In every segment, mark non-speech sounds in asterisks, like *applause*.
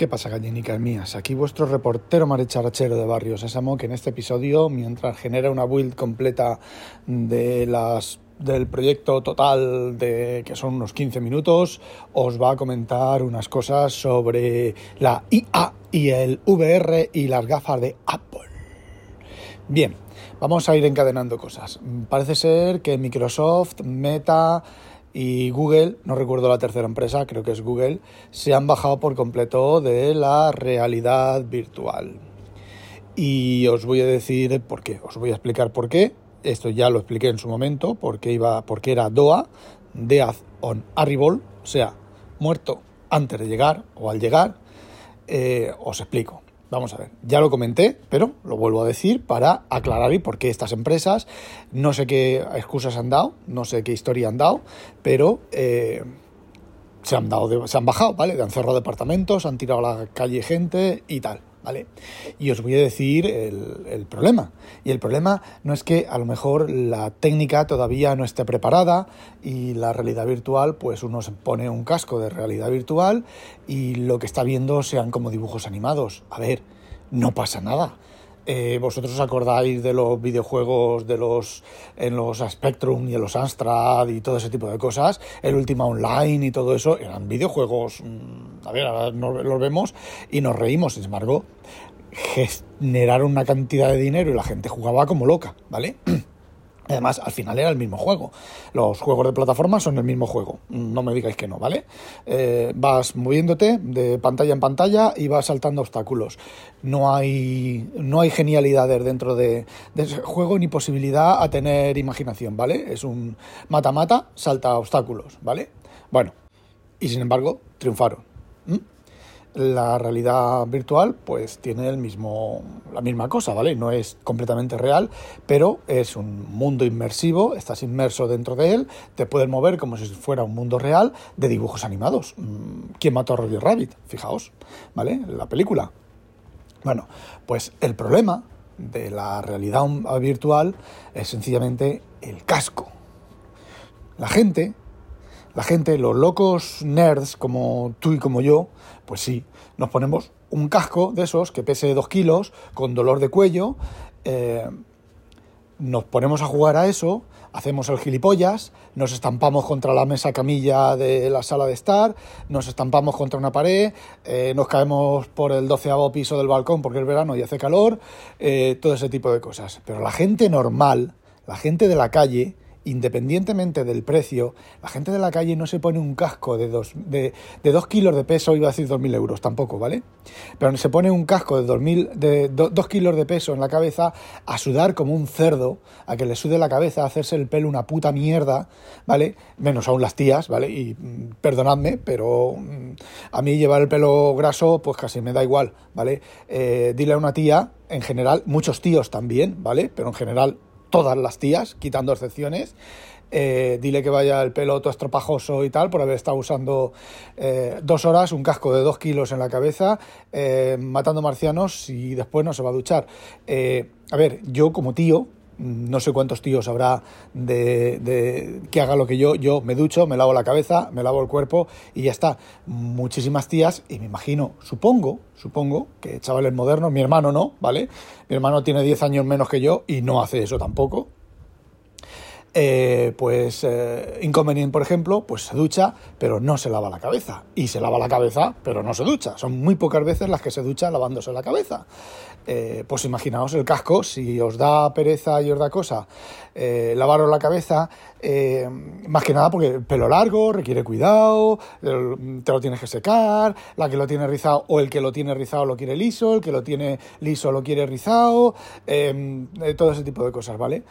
¿Qué pasa, gallinicas mías? Aquí vuestro reportero maricharachero de Barrio Sésamo, que en este episodio, mientras genera una build completa de las del proyecto total de que son unos 15 minutos, os va a comentar unas cosas sobre la IA y el VR y las gafas de Apple. Bien, vamos a ir encadenando cosas. Parece ser que Microsoft, Meta, y Google, no recuerdo la tercera empresa, creo que es Google, se han bajado por completo de la realidad virtual. Y os voy a decir por qué, os voy a explicar por qué. Esto ya lo expliqué en su momento, porque, iba, porque era DOA, Death on Arrival, o sea, muerto antes de llegar o al llegar. Eh, os explico. Vamos a ver, ya lo comenté, pero lo vuelvo a decir para aclarar y por qué estas empresas, no sé qué excusas han dado, no sé qué historia han dado, pero eh, se, han dado se han bajado, ¿vale? Han cerrado departamentos, han tirado a la calle gente y tal. ¿Vale? Y os voy a decir el, el, problema. Y el problema no es que a lo mejor la técnica todavía no esté preparada y la realidad virtual, pues uno se pone un casco de realidad virtual y lo que está viendo sean como dibujos animados. A ver, no pasa nada. Eh, vosotros os acordáis de los videojuegos de los en los Spectrum y en los Amstrad y todo ese tipo de cosas, el Ultima Online y todo eso, eran videojuegos, mm, a ver, ahora los vemos y nos reímos, sin embargo, generaron una cantidad de dinero y la gente jugaba como loca, ¿vale? *clears throat* Además, al final era el mismo juego. Los juegos de plataforma son el mismo juego. No me digáis que no, ¿vale? Eh, vas moviéndote de pantalla en pantalla y vas saltando obstáculos. No hay, no hay genialidades dentro de, ese juego ni posibilidad a tener imaginación, ¿vale? Es un mata-mata, salta obstáculos, ¿vale? Bueno, y sin embargo, triunfaron la realidad virtual pues tiene el mismo, la misma cosa, ¿vale? No es completamente real, pero es un mundo inmersivo, estás inmerso dentro de él, te puedes mover como si fuera un mundo real de dibujos animados. Mm, ¿Quién mató a Roger Rabbit? Fijaos, ¿vale? La película. Bueno, pues el problema de la realidad virtual es sencillamente el casco. La gente la gente, los locos nerds como tú y como yo, pues sí, nos ponemos un casco de esos que pese dos kilos, con dolor de cuello, eh, nos ponemos a jugar a eso, hacemos el gilipollas, nos estampamos contra la mesa camilla de la sala de estar, nos estampamos contra una pared, eh, nos caemos por el doceavo piso del balcón porque es verano y hace calor, eh, todo ese tipo de cosas. Pero la gente normal, la gente de la calle, independientemente del precio, la gente de la calle no se pone un casco de dos, de, dos kilos de peso, iba a decir dos mil euros tampoco, ¿vale? Pero se pone un casco de dos, mil, de dos kilos de peso en la cabeza a sudar como un cerdo, a que le sude la cabeza, a hacerse el pelo una puta mierda, ¿vale? Menos aún las tías, ¿vale? Y mm, perdonadme, pero mm, a mí llevar el pelo graso, pues casi me da igual, ¿vale? Eh, dile a una tía, en general, muchos tíos también, ¿vale? Pero en general todas las tías, quitando excepciones. Eh, dile que vaya el pelo todo estropajoso y tal por haber estado usando eh, dos horas un casco de dos kilos en la cabeza eh, matando marcianos y después no se va a duchar. a ver, yo como tío, no sé cuántos tíos habrá de, que haga lo que yo, yo me ducho, me lavo la cabeza, me lavo el cuerpo y ya está. Muchísimas tías, y me imagino, supongo, supongo que chavales modernos, mi hermano no, ¿vale? Mi hermano tiene 10 años menos que yo y no hace eso tampoco, eh, pues eh, inconveniente, por ejemplo, pues se ducha, pero no se lava la cabeza. Y se lava la cabeza, pero no se ducha. Son muy pocas veces las que se ducha lavándose la cabeza. Eh, pues imaginaos el casco, si os da pereza y os da cosa lavaros la cabeza, más que nada porque el pelo largo requiere cuidado, te lo tienes que secar, la que lo tiene rizado o el que lo tiene rizado lo quiere liso, el que lo tiene liso lo quiere rizado, todo ese tipo de cosas, ¿vale?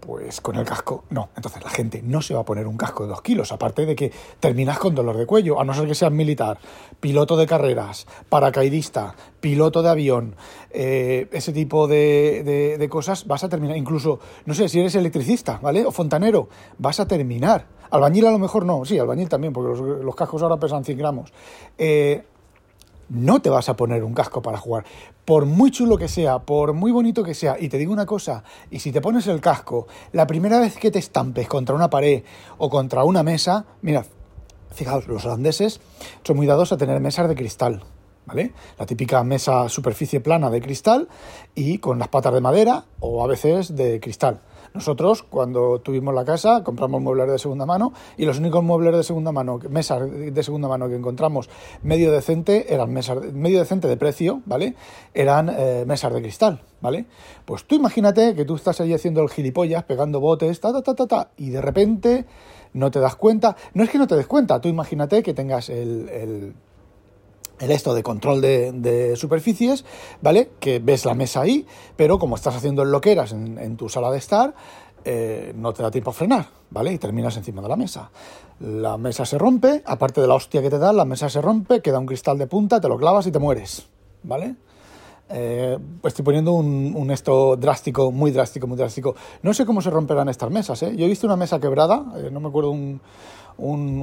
Pues con el casco no. Entonces la gente no se va a poner un casco de dos kilos, aparte de que terminas con dolor de cuello, a no ser que seas militar, piloto de carreras, paracaidista, piloto de avión, eh, ese tipo de, de, cosas, vas a terminar, incluso, no sé, si eres electricista, ¿vale? O fontanero, vas a terminar. Albañil a lo mejor no, sí, albañil también, porque los, cascos ahora pesan 100 gramos. Eh, no te vas a poner un casco para jugar. Por muy chulo que sea, por muy bonito que sea, y te digo una cosa, y si te pones el casco, la primera vez que te estampes contra una pared o contra una mesa, mira, Fijaos, los holandeses son muy dados a tener mesas de cristal, ¿vale? La típica mesa superficie plana de cristal y con las patas de madera o a veces de cristal. Nosotros, cuando tuvimos la casa, compramos muebles de segunda mano y los únicos muebles de segunda mano, mesas de segunda mano que encontramos medio decente, eran mesas, medio decente de precio, ¿vale? Eran eh, mesas de cristal, ¿vale? Pues tú imagínate que tú estás ahí haciendo el gilipollas, pegando botes, ta, ta, ta, ta, ta, y de repente no te das cuenta. No es que no te des cuenta, tú imagínate que tengas el el esto de control de, superficies, ¿vale? Que ves la mesa ahí, pero como estás haciendo el loqueras en, en tu sala de estar, eh, no te da tiempo a frenar, ¿vale? Y terminas encima de la mesa. La mesa se rompe, aparte de la hostia que te da, la mesa se rompe, queda un cristal de punta, te lo clavas y te mueres, ¿vale? Eh, estoy poniendo un, esto drástico, muy drástico, muy drástico. No sé cómo se romperán estas mesas, ¿eh? Yo he visto una mesa quebrada, eh, no me acuerdo, un,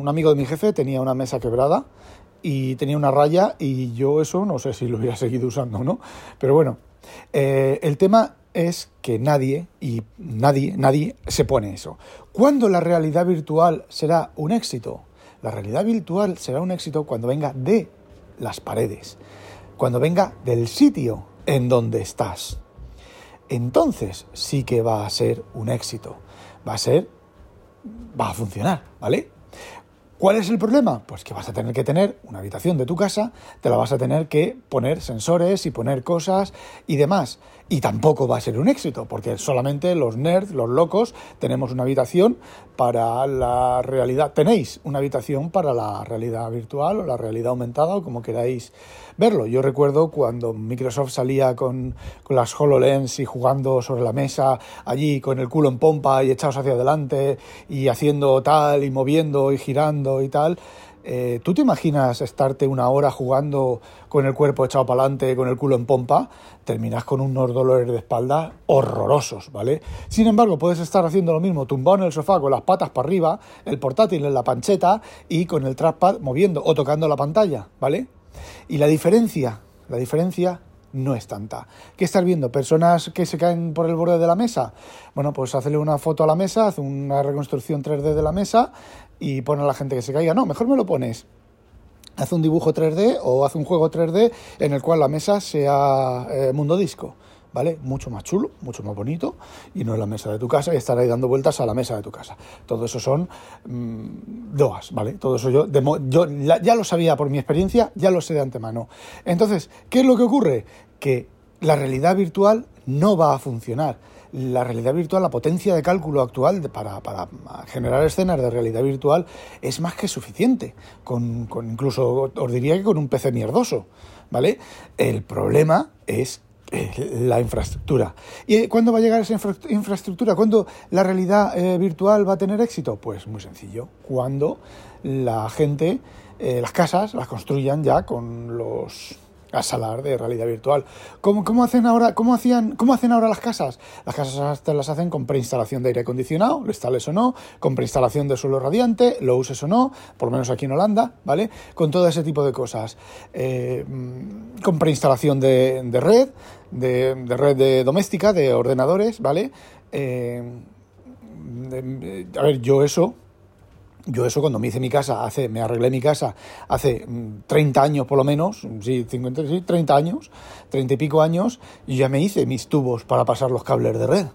amigo de mi jefe tenía una mesa quebrada y tenía una raya y yo eso no sé si lo hubiera seguido usando no. Pero bueno, eh, el tema es que nadie, y nadie, nadie se pone eso. ¿Cuándo la realidad virtual será un éxito? La realidad virtual será un éxito cuando venga de las paredes, cuando venga del sitio en donde estás. Entonces sí que va a ser un éxito. Va a ser, va a funcionar, ¿vale? ¿Cuál es el problema? Pues que vas a tener que tener una habitación de tu casa, te la vas a tener que poner sensores y poner cosas y demás. Y tampoco va a ser un éxito, porque solamente los nerds, los locos, tenemos una habitación para la realidad. Tenéis una habitación para la realidad virtual o la realidad aumentada o como queráis verlo. Yo recuerdo cuando Microsoft salía con, las HoloLens y jugando sobre la mesa allí con el culo en pompa y echados hacia adelante y haciendo tal y moviendo y girando y tal. Eh, ¿Tú te imaginas estarte una hora jugando con el cuerpo echado para adelante, con el culo en pompa? Terminas con unos dolores de espalda horrorosos, ¿vale? Sin embargo, puedes estar haciendo lo mismo, tumbado en el sofá con las patas para arriba, el portátil en la pancheta y con el trackpad moviendo o tocando la pantalla, ¿vale? Y la diferencia, la diferencia no es tanta. ¿Qué estás viendo? ¿Personas que se caen por el borde de la mesa? Bueno, pues hazle una foto a la mesa, haz una reconstrucción 3D de la mesa y pon a la gente que se caiga. No, mejor me lo pones. Haz un dibujo 3D o haz un juego 3D en el cual la mesa sea eh, mundo disco. ¿vale? Mucho más chulo, mucho más bonito, y no en la mesa de tu casa y estar ahí dando vueltas a la mesa de tu casa. Todo eso son mmm, doas, ¿vale? Todo eso yo, yo ya lo sabía por mi experiencia, ya lo sé de antemano. Entonces, ¿qué es lo que ocurre? Que la realidad virtual no va a funcionar. La realidad virtual, la potencia de cálculo actual para, para, generar escenas de realidad virtual es más que suficiente. Con, con, incluso os diría que con un PC mierdoso. ¿Vale? El problema es la infraestructura. ¿Y cuándo va a llegar esa infraestructura? ¿Cuándo la realidad eh, virtual va a tener éxito? Pues muy sencillo, cuando la gente, eh, las casas, las construyan ya con los a salar de realidad virtual. ¿Cómo, ¿Cómo, hacen ahora, cómo, hacían, ¿Cómo hacen ahora las casas? Las casas las hacen con preinstalación de aire acondicionado, lo instales o no, con preinstalación de suelo radiante, lo uses o no, por lo menos aquí en Holanda, ¿vale? Con todo ese tipo de cosas. Eh, mm, con preinstalación de, de red, de, de, red de doméstica, de ordenadores, ¿vale? Eh, a ver, yo eso yo eso cuando me hice mi casa, hace, me arreglé mi casa hace 30 mm, años por lo menos, sí, 50, sí, 30 años, 30 y pico años, y ya me hice mis tubos para pasar los cables de red,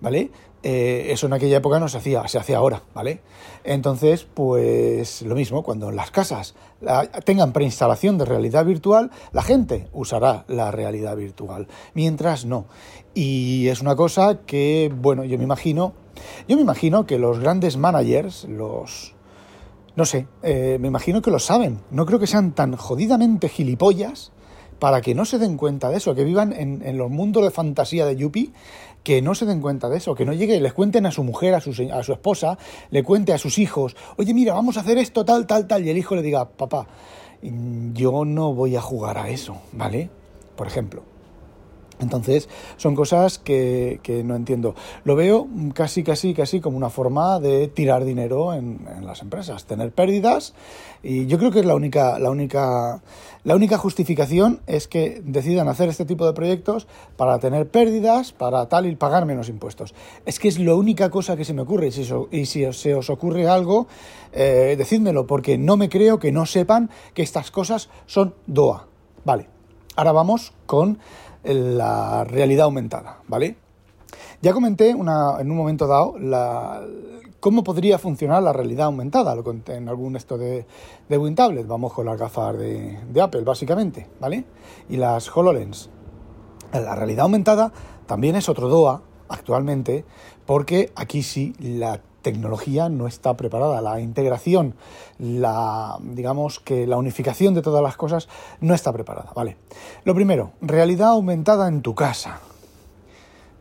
¿vale? Eh, eso en aquella época no se hacía, se hace ahora, ¿vale? Entonces, pues lo mismo, cuando las casas tengan preinstalación de realidad virtual, la gente usará la realidad virtual, mientras no. Y es una cosa que, bueno, yo me imagino, yo me imagino que los grandes managers, los no sé, eh, me imagino que lo saben. No creo que sean tan jodidamente gilipollas para que no se den cuenta de eso, que vivan en, los mundos de fantasía de Yuppie, que no se den cuenta de eso, que no llegue y les cuenten a su mujer, a su, a su esposa, le cuente a sus hijos, oye, mira, vamos a hacer esto, tal, tal, tal, y el hijo le diga, papá, yo no voy a jugar a eso, ¿vale? Por ejemplo. Entonces, son cosas que, que, no entiendo. Lo veo casi, casi, casi como una forma de tirar dinero en, las empresas, tener pérdidas. Y yo creo que es la única, la única, la única justificación es que decidan hacer este tipo de proyectos para tener pérdidas, para tal y pagar menos impuestos. Es que es la única cosa que se me ocurre. Y si, y si se os ocurre algo, eh, decídmelo, porque no me creo que no sepan que estas cosas son DOA. Vale. Ahora vamos con la realidad aumentada, ¿vale? Ya comenté una, en un momento dado cómo podría funcionar la realidad aumentada. Lo conté en algún esto de, de WinTablet. Vamos con las gafas de, de, Apple, básicamente, ¿vale? Y las HoloLens. La realidad aumentada también es otro DOA actualmente, porque aquí sí la tecnología no está preparada, la integración, la digamos que la unificación de todas las cosas no está preparada, ¿vale? Lo primero, realidad aumentada en tu casa.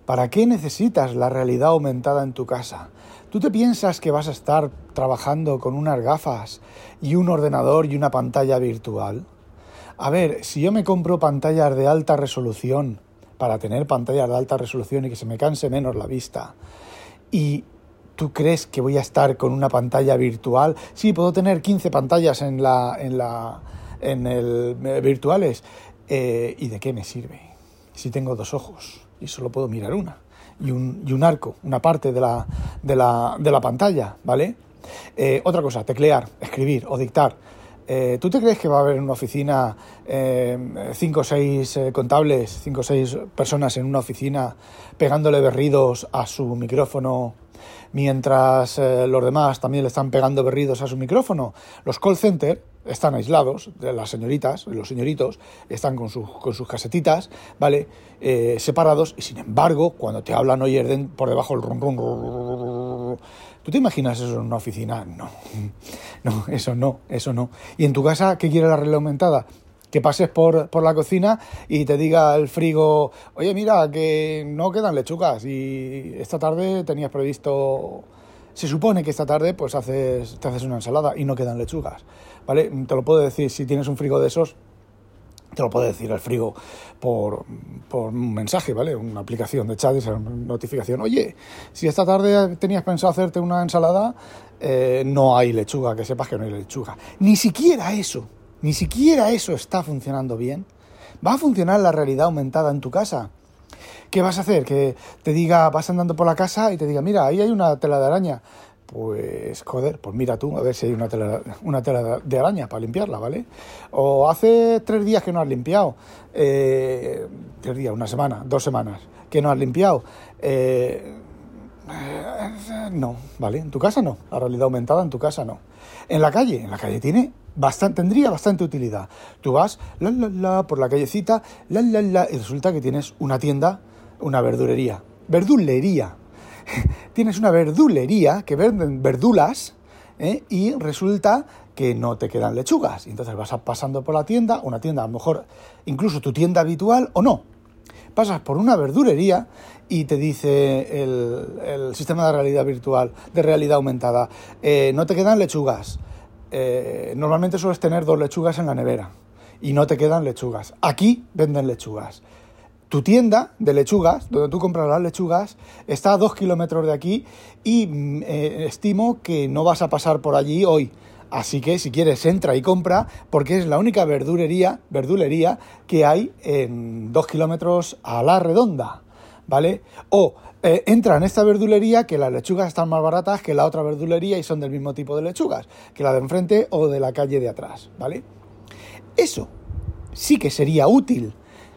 ¿Para qué necesitas la realidad aumentada en tu casa? ¿Tú te piensas que vas a estar trabajando con unas gafas y un ordenador y una pantalla virtual? A ver, si yo me compro pantallas de alta resolución para tener pantallas de alta resolución y que se me canse menos la vista, y ¿Tú crees que voy a estar con una pantalla virtual? Sí, puedo tener 15 pantallas en la, en la, en el eh, virtuales. Eh, ¿Y de qué me sirve? Si tengo dos ojos y solo puedo mirar una y un, y un arco, una parte de la, de la, de la pantalla, ¿vale? Eh, otra cosa, teclear, escribir o dictar. ¿Tú te crees que va a haber en una oficina eh, cinco o seis contables, cinco o seis personas en una oficina pegándole berridos a su micrófono mientras eh, los demás también le están pegando berridos a su micrófono. Los call center están aislados, las señoritas, los señoritos están con, sus, con sus casetitas, ¿vale? Eh, separados y sin embargo, cuando te hablan oyes por debajo el rum, rum, rum, ¿Tú te imaginas eso en una oficina? No, *laughs* no, eso no, eso no. ¿Y en tu casa qué quiere la realidad aumentada? Que pases por, por, la cocina y te diga el frigo, oye, mira, que no quedan lechugas y esta tarde tenías previsto, se supone que esta tarde pues haces, te haces una ensalada y no quedan lechugas, ¿vale? Te lo puedo decir, si tienes un frigo de esos, te lo puede decir el frigo por, por un mensaje, ¿vale? Una aplicación de chat, esa notificación. Oye, si esta tarde tenías pensado hacerte una ensalada, eh, no hay lechuga, que sepas que no hay lechuga. Ni siquiera eso ni siquiera eso está funcionando bien. ¿Va a funcionar la realidad aumentada en tu casa? ¿Qué vas a hacer? Que te diga, vas andando por la casa y te diga, mira, ahí hay una tela de araña. Pues, joder, pues mira tú, a ver si hay una tela, una tela de araña para limpiarla, ¿vale? O hace tres días que no has limpiado, eh, tres días, una semana, dos semanas, que no has limpiado. Eh, eh, no, ¿vale? En tu casa no, la realidad aumentada en tu casa no. En la calle, en la calle tiene bastante, tendría bastante utilidad. Tú vas la, la, la, por la callecita, la, la, la, y resulta que tienes una tienda, una verdulería. Verdulería. *laughs* tienes una verdulería que venden verdulas ¿eh? y resulta que no te quedan lechugas. Y entonces vas pasando por la tienda, una tienda a lo mejor incluso tu tienda habitual o no. Pasas por una verdulería y te dice el, el sistema de realidad virtual, de realidad aumentada, eh, no te quedan lechugas. Eh, normalmente sueles tener dos lechugas en la nevera y no te quedan lechugas. Aquí venden lechugas. Tu tienda de lechugas, donde tú compras las lechugas, está a dos kilómetros de aquí y mm, eh, estimo que no vas a pasar por allí hoy. Así que si quieres entra y compra porque es la única verdulería, verdulería que hay en dos kilómetros a la redonda, ¿vale? O eh, entra en esta verdulería que las lechugas están más baratas que la otra verdulería y son del mismo tipo de lechugas, que la de enfrente o de la calle de atrás, ¿vale? Eso sí que sería útil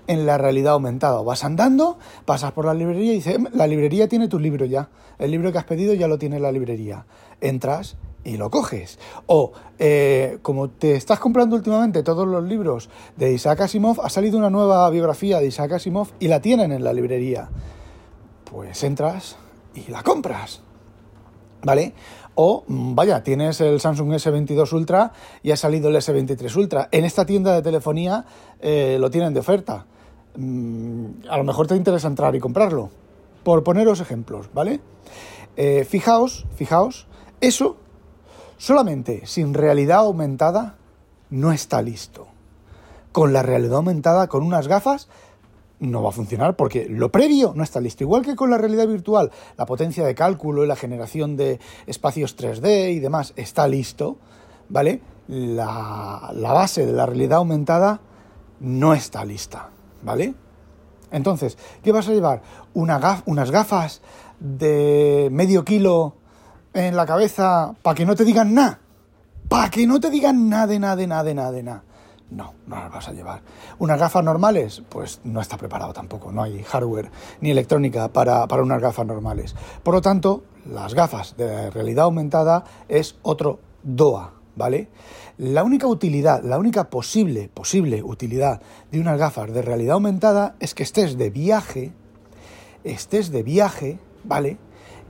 en la realidad aumentada. Vas andando, pasas por la librería y dices, em, la librería tiene tu libro ya. El libro que has pedido ya lo tiene la librería. Entras y lo coges. O, eh, como te estás comprando últimamente todos los libros de Isaac Asimov, ha salido una nueva biografía de Isaac Asimov y la tienen en la librería pues entras y la compras. ¿Vale? O, mm, vaya, tienes el Samsung S22 Ultra y ha salido el S23 Ultra. En esta tienda de telefonía eh, lo tienen de oferta. Mm, a lo mejor te interesa entrar y comprarlo. Por poneros ejemplos, ¿vale? Eh, fijaos, fijaos, eso solamente sin realidad aumentada no está listo. Con la realidad aumentada, con unas gafas, no va a funcionar porque lo previo no está listo. Igual que con la realidad virtual, la potencia de cálculo y la generación de espacios 3D y demás está listo, ¿vale? La, base de la realidad aumentada no está lista, ¿vale? Entonces, ¿qué vas a llevar? unas gafas de medio kilo en la cabeza para que no te digan nada. Para que no te digan nada de nada de nada de nada de nada. No, no las vas a llevar. ¿Unas gafas normales? Pues no está preparado tampoco. No hay hardware ni electrónica para, para unas gafas normales. Por lo tanto, las gafas de realidad aumentada es otro DOA, ¿vale? La única utilidad, la única posible, posible utilidad de unas gafas de realidad aumentada es que estés de viaje, estés de viaje, ¿vale?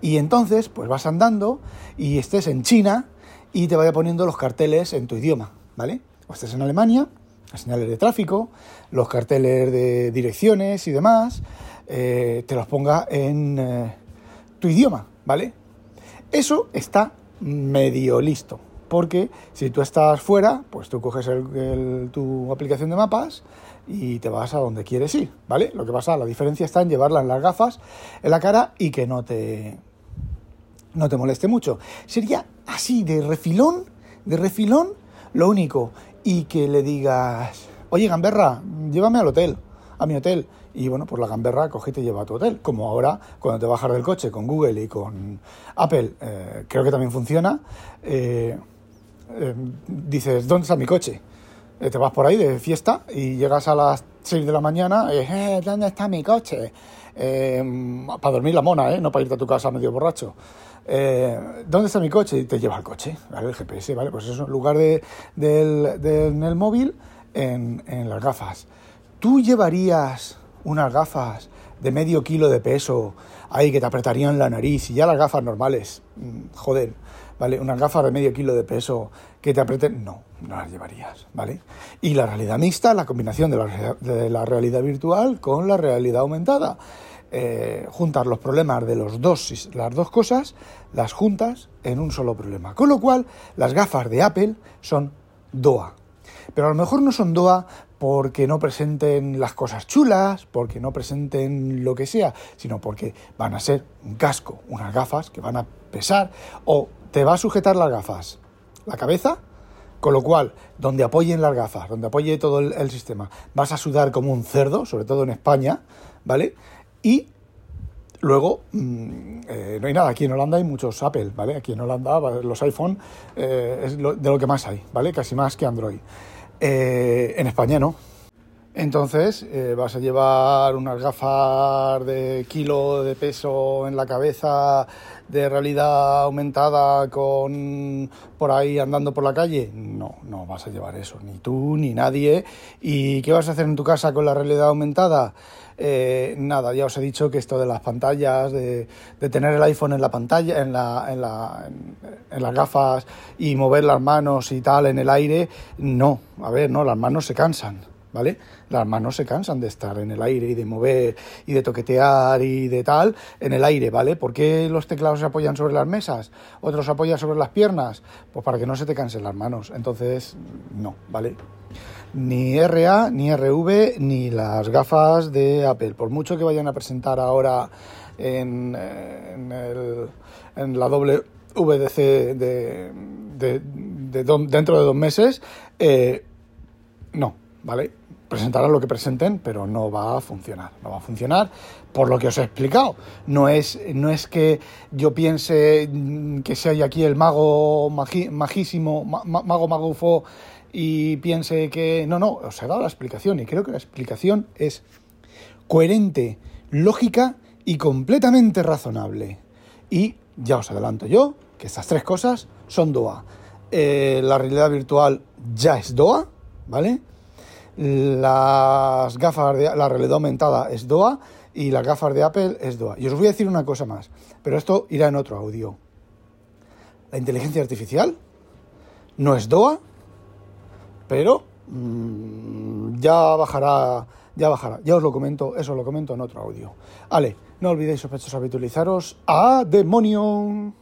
Y entonces, pues vas andando y estés en China y te vaya poniendo los carteles en tu idioma, ¿vale? o estés en Alemania, las señales de tráfico, los carteles de direcciones y demás, eh, te los ponga en eh, tu idioma, ¿vale? Eso está medio listo, porque si tú estás fuera, pues tú coges tu aplicación de mapas y te vas a donde quieres ir, ¿vale? Lo que pasa, la diferencia está en llevarla en las gafas en la cara y que no te no te moleste mucho. Sería así de refilón, de refilón, lo único y que le digas, oye, gamberra, llévame al hotel, a mi hotel. Y bueno, pues la gamberra coge y te lleva a tu hotel. Como ahora, cuando te bajas del coche con Google y con Apple, eh, creo que también funciona, eh, eh, dices, ¿dónde está mi coche? te vas por ahí de fiesta y llegas a las 6 de la mañana, eh, ¿dónde está mi coche? para dormir la mona, ¿eh? no para irte a tu casa medio borracho. Eh, ¿dónde está mi coche? Y te lleva el coche, ¿vale? El GPS, ¿vale? Pues eso, en lugar de, del, móvil, en, en, las gafas. ¿Tú llevarías unas gafas de medio kilo de peso ahí que te apretarían la nariz y ya las gafas normales? Mm, joder, ¿vale? Unas gafas de medio kilo de peso que te aprieten, no, no las llevarías, ¿vale? Y la realidad mixta, la combinación de la, realidad virtual con la realidad aumentada. Eh, juntar los problemas de los dos, las dos cosas, las juntas en un solo problema. Con lo cual, las gafas de Apple son DOA. Pero a lo mejor no son DOA porque no presenten las cosas chulas, porque no presenten lo que sea, sino porque van a ser un casco, unas gafas que van a pesar, o te va a sujetar las gafas la cabeza, con lo cual, donde apoyen las gafas, donde apoye todo el, sistema, vas a sudar como un cerdo, sobre todo en España, ¿vale? Y Luego, mm, eh, no hay nada. Aquí en Holanda hay muchos Apple, ¿vale? Aquí en Holanda los iPhone eh, es de lo que más hay, ¿vale? Casi más que Android. Eh, en España no. Entonces vas a llevar unas gafas de kilo de peso en la cabeza de realidad aumentada con por ahí andando por la calle. No, no vas a llevar eso, ni tú ni nadie. ¿Y qué vas a hacer en tu casa con la realidad aumentada? Eh, nada, ya os he dicho que esto de las pantallas, de, tener el iPhone en la pantalla, en, la, en, la, en, las gafas y mover las manos y tal en el aire, no, a ver, no, las manos se cansan. ¿Vale? Las manos se cansan de estar en el aire y de mover y de toquetear y de tal en el aire, ¿vale? ¿Por qué los teclados se apoyan sobre las mesas? Otros se apoyan sobre las piernas? Pues para que no se te cansen las manos. Entonces, no, ¿vale? ni RA, ni RV, ni las gafas de Apple. Por mucho que vayan a presentar ahora en, en, la WDC de, de, dentro de dos meses, eh, no, ¿vale? Presentarán lo que presenten, pero no va a funcionar. No va a funcionar por lo que os he explicado. No es, no es que yo piense que si hay aquí el mago magísimo, mago magufo y piense que no, no, os he dado la explicación y creo que la explicación es coherente, lógica y completamente razonable. Y ya os adelanto yo que estas tres cosas son DOA. Eh, la realidad virtual ya es DOA, ¿vale? Las gafas de la realidad aumentada es DOA y las gafas de Apple es DOA. Y os voy a decir una cosa más, pero esto irá en otro audio. La inteligencia artificial no es DOA pero mm, ya bajará, ya bajará. Ya os lo comento, eso lo comento en otro audio. Vale, no olvidéis sospechosos habitualizaros. ¡A demonio!